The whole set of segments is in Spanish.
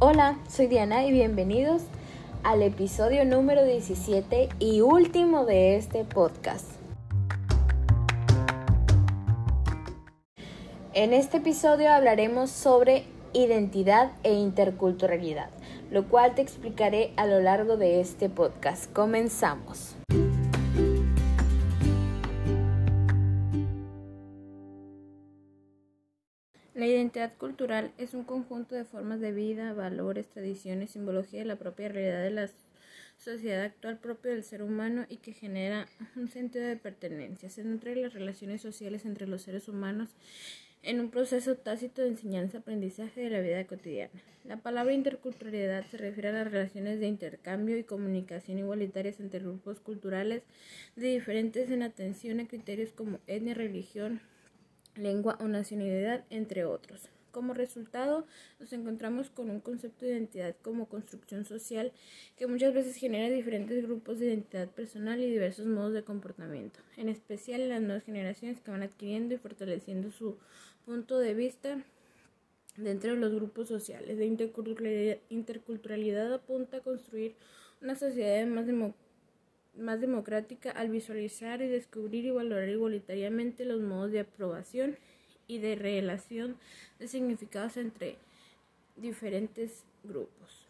Hola, soy Diana y bienvenidos al episodio número 17 y último de este podcast. En este episodio hablaremos sobre identidad e interculturalidad, lo cual te explicaré a lo largo de este podcast. Comenzamos. La identidad cultural es un conjunto de formas de vida, valores, tradiciones, simbología de la propia realidad de la sociedad actual propio del ser humano y que genera un sentido de pertenencia. Se nutre las relaciones sociales entre los seres humanos en un proceso tácito de enseñanza-aprendizaje de la vida cotidiana. La palabra interculturalidad se refiere a las relaciones de intercambio y comunicación igualitarias entre grupos culturales de diferentes en atención a criterios como etnia, religión, lengua o nacionalidad, entre otros. Como resultado, nos encontramos con un concepto de identidad como construcción social que muchas veces genera diferentes grupos de identidad personal y diversos modos de comportamiento, en especial en las nuevas generaciones que van adquiriendo y fortaleciendo su punto de vista dentro de los grupos sociales. La interculturalidad, interculturalidad apunta a construir una sociedad más democrática más democrática al visualizar y descubrir y valorar igualitariamente los modos de aprobación y de relación de significados entre diferentes grupos.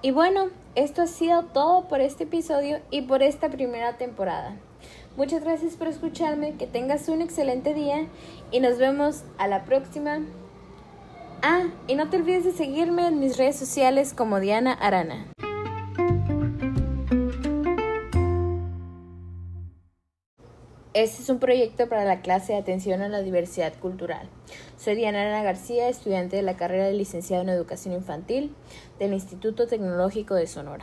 Y bueno, esto ha sido todo por este episodio y por esta primera temporada. Muchas gracias por escucharme, que tengas un excelente día y nos vemos a la próxima. Ah, y no te olvides de seguirme en mis redes sociales como Diana Arana. Este es un proyecto para la clase de atención a la diversidad cultural. Soy Diana Arana García, estudiante de la carrera de licenciado en educación infantil del Instituto Tecnológico de Sonora.